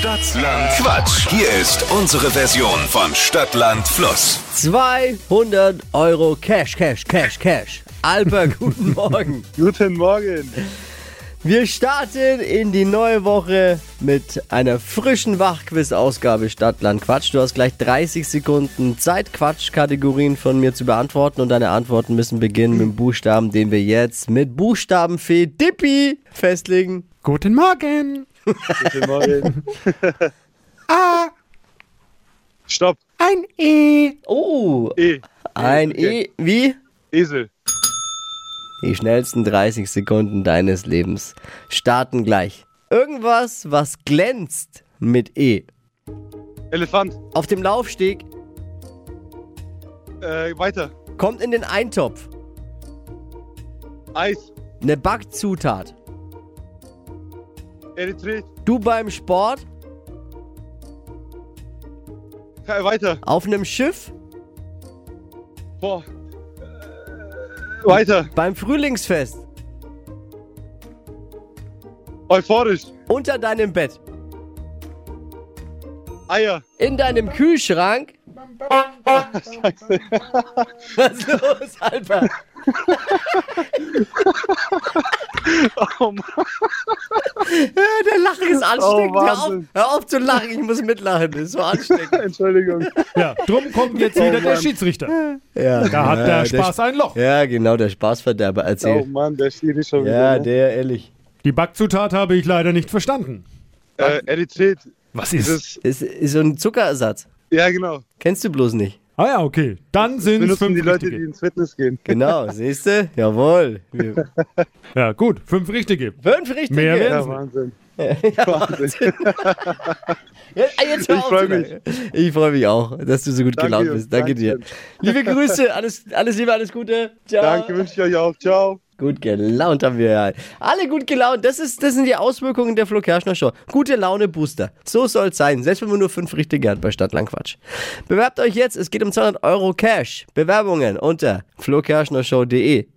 Stadtland Quatsch. Hier ist unsere Version von Stadtland Fluss. 200 Euro Cash, Cash, Cash, Cash. Alper, guten Morgen. Guten Morgen. Wir starten in die neue Woche mit einer frischen Wachquiz-Ausgabe Stadtland Quatsch. Du hast gleich 30 Sekunden Zeit, Quatsch-Kategorien von mir zu beantworten und deine Antworten müssen beginnen mit dem Buchstaben, den wir jetzt mit Buchstabenfee Dippi festlegen. Guten Morgen. Guten Morgen. A, Stopp. ein E. Oh, E. ein Okay. E wie? Esel. Die schnellsten 30 Sekunden deines Lebens starten gleich. Irgendwas, was glänzt mit E. Elefant. Auf dem Laufsteg Äh, weiter. kommt in den Eintopf. Eis. Eine Backzutat. Erythrit. Du beim Sport, Äh, weiter. auf einem Schiff, Boah. Äh, weiter. beim Frühlingsfest, Euphorisch. unter deinem Bett, Eier. in deinem Kühlschrank. Was ist los, Alter? Oh Mann. Der ansteckend. hör, auf, hör auf zu lachen, ich muss mitlachen. Das ist so ansteckend. Entschuldigung. Ja, drum kommt jetzt Oh, wieder der Mann. Schiedsrichter. Ja, Da hat ja, der Spaß Sch- ein Loch. Ja, genau, der Spaßverderber Oh erzählt. Mann, der Schiri schon ja, wieder. ne? der, ehrlich. Die Backzutat habe ich leider nicht verstanden. Äh, Erythrit. Was Das ist? ist, Ist, ist so ein Zuckerersatz. ja, genau. Kennst du bloß nicht. Ah ja, okay. Dann sind es fünf die Leute, die richtige. ins Fitness gehen. Genau, siehst du? Jawohl. Ja, gut. Fünf richtige. Fünf richtige. Mehr Ja, Wahnsinn. Ja, Wahnsinn. Ja, jetzt Ich auf freu zu lachen. Ich freue mich auch, dass du so gut Danke, gelaunt bist. Danke dir. Dankeschön. Liebe Grüße, alles, alles Liebe, alles Gute. Ciao. Danke, wünsche ich euch auch. Ciao. Gut gelaunt haben wir ja. Alle gut gelaunt. Das, ist, das sind die Auswirkungen der Flo Kerschner Show. Gute Laune Booster. So soll es sein. Selbst wenn man nur fünf richtige hat bei Stadtlandquatsch. Bewerbt euch jetzt. Es geht um 200 Euro Cash. Bewerbungen unter flokerschnershow.de.